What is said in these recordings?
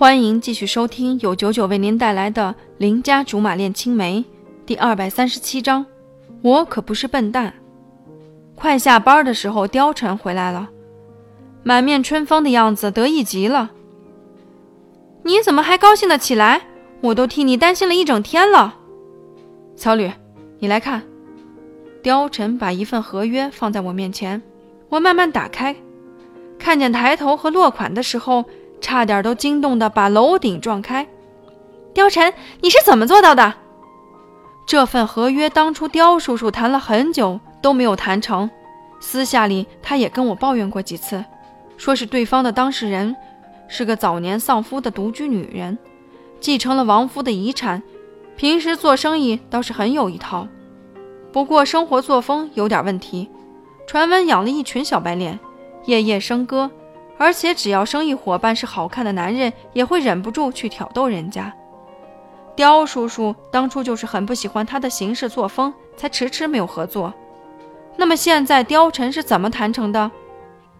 欢迎继续收听由九九为您带来的《邻家竹马恋青梅》第二百三十七章。我可不是笨蛋。快下班的时候，貂蝉回来了，满面春风的样子，得意极了。你怎么还高兴得起来？我都替你担心了一整天了。小吕，你来看。貂蝉把一份合约放在我面前，我慢慢打开，看见抬头和落款的时候。差点都惊动的把楼顶撞开，貂蝉，你是怎么做到的？这份合约当初刁叔叔谈了很久都没有谈成，私下里他也跟我抱怨过几次，说是对方的当事人是个早年丧夫的独居女人，继承了亡夫的遗产，平时做生意倒是很有一套，不过生活作风有点问题，传闻养了一群小白脸，夜夜笙歌。而且只要生意伙伴是好看的男人，也会忍不住去挑逗人家。刁叔叔当初就是很不喜欢他的行事作风，才迟迟没有合作。那么现在貂蝉是怎么谈成的？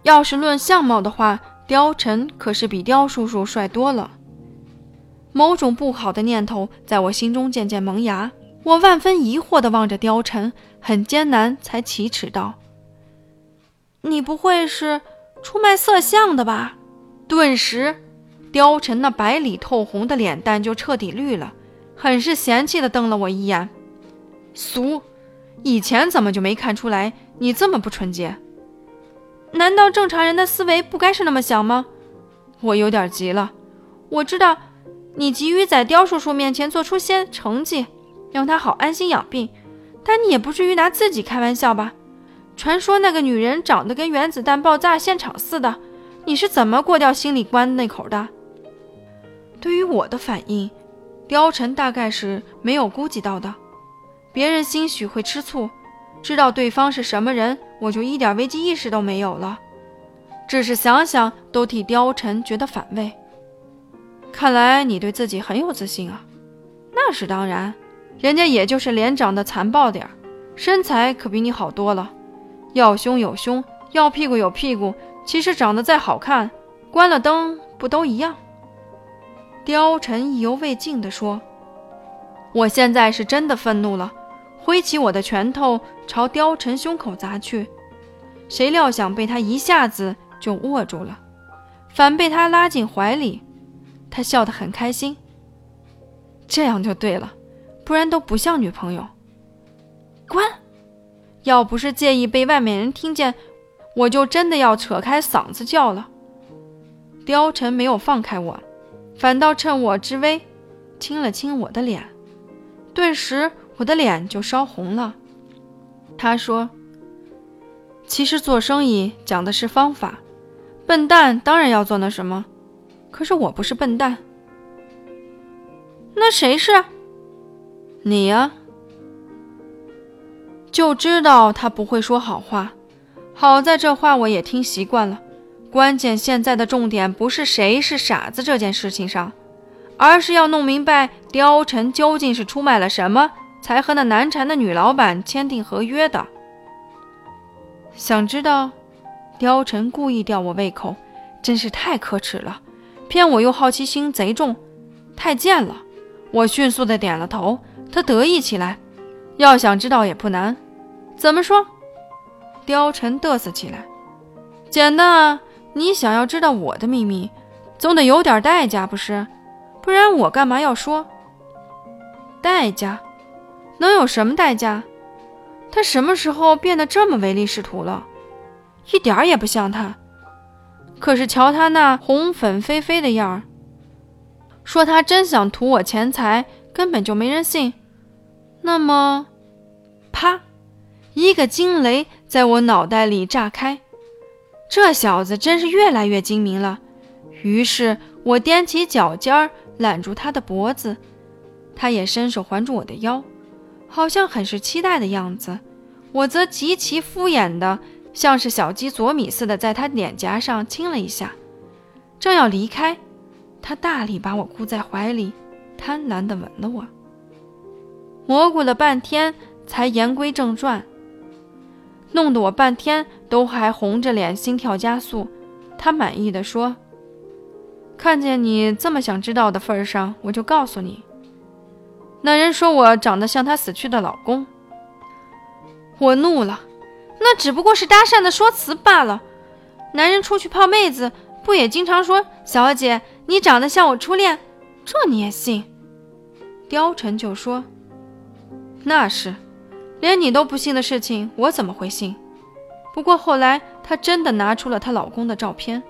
要是论相貌的话，貂蝉可是比刁叔叔帅多了。某种不好的念头在我心中渐渐萌芽，我万分疑惑地望着貂蝉，很艰难才启齿道：“你不会是……”出卖色相的吧？顿时，貂蝉那白里透红的脸蛋就彻底绿了，很是嫌弃地瞪了我一眼。俗，以前怎么就没看出来你这么不纯洁？难道正常人的思维不该是那么想吗？我有点急了。我知道你急于在刁叔叔面前做出些成绩，让他好安心养病，但你也不至于拿自己开玩笑吧？传说那个女人长得跟原子弹爆炸现场似的，你是怎么过掉心理关那口的？对于我的反应，貂蝉大概是没有估计到的。别人兴许会吃醋，知道对方是什么人，我就一点危机意识都没有了。只是想想都替貂蝉觉得反胃。看来你对自己很有自信啊。那是当然，人家也就是脸长得残暴点儿，身材可比你好多了。要胸有胸，要屁股有屁股。其实长得再好看，关了灯不都一样？貂蝉意犹未尽地说：“我现在是真的愤怒了，挥起我的拳头朝貂蝉胸口砸去。谁料想被他一下子就握住了，反被他拉进怀里。他笑得很开心。这样就对了，不然都不像女朋友。关！”要不是介意被外面人听见，我就真的要扯开嗓子叫了。貂蝉没有放开我，反倒趁我之危，亲了亲我的脸，顿时我的脸就烧红了。他说：“其实做生意讲的是方法，笨蛋当然要做那什么，可是我不是笨蛋。那谁是？你呀。”就知道他不会说好话，好在这话我也听习惯了。关键现在的重点不是谁是傻子这件事情上，而是要弄明白貂蝉究竟是出卖了什么，才和那难缠的女老板签订合约的。想知道？貂蝉故意吊我胃口，真是太可耻了，骗我又好奇心贼重，太贱了。我迅速的点了头，他得意起来。要想知道也不难，怎么说？貂蝉嘚瑟起来，简单啊！你想要知道我的秘密，总得有点代价，不是？不然我干嘛要说？代价？能有什么代价？他什么时候变得这么唯利是图了？一点儿也不像他。可是瞧他那红粉飞飞的样儿，说他真想图我钱财，根本就没人信。那么。啪！一个惊雷在我脑袋里炸开，这小子真是越来越精明了。于是我踮起脚尖儿揽住他的脖子，他也伸手环住我的腰，好像很是期待的样子。我则极其敷衍的，像是小鸡啄米似的，在他脸颊上亲了一下。正要离开，他大力把我箍在怀里，贪婪地吻了我。蘑菇了半天。才言归正传，弄得我半天都还红着脸，心跳加速。他满意的说：“看见你这么想知道的份上，我就告诉你。那人说我长得像他死去的老公。我怒了，那只不过是搭讪的说辞罢了。男人出去泡妹子，不也经常说：“小姐，你长得像我初恋。”这你也信？貂蝉就说：“那是，连你都不信的事情，我怎么会信？”不过后来，她真的拿出了她老公的照片。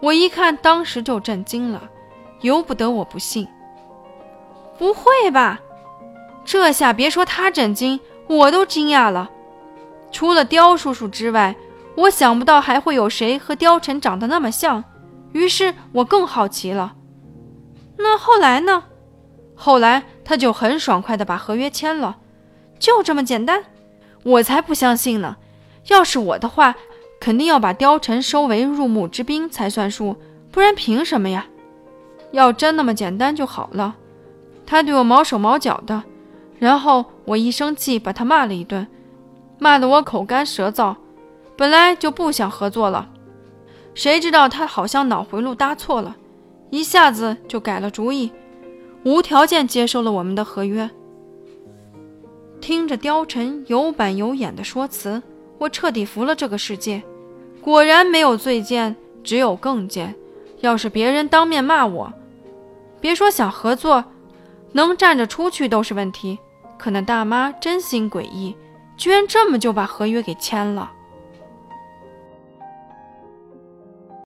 我一看，当时就震惊了，由不得我不信。不会吧？这下别说他震惊，我都惊讶了。除了刁叔叔之外，我想不到还会有谁和貂蝉长得那么像。于是我更好奇了。那后来呢？后来他就很爽快地把合约签了，就这么简单。我才不相信呢！要是我的话。肯定要把貂蝉收为入幕之宾才算数，不然凭什么呀？要真那么简单就好了。他对我毛手毛脚的，然后我一生气把他骂了一顿，骂得我口干舌燥，本来就不想合作了。谁知道他好像脑回路搭错了，一下子就改了主意，无条件接受了我们的合约。这貂蝉有板有眼的说辞，我彻底服了这个世界。果然没有最贱，只有更贱。要是别人当面骂我，别说想合作，能站着出去都是问题。可那大妈真心诡异，居然这么就把合约给签了。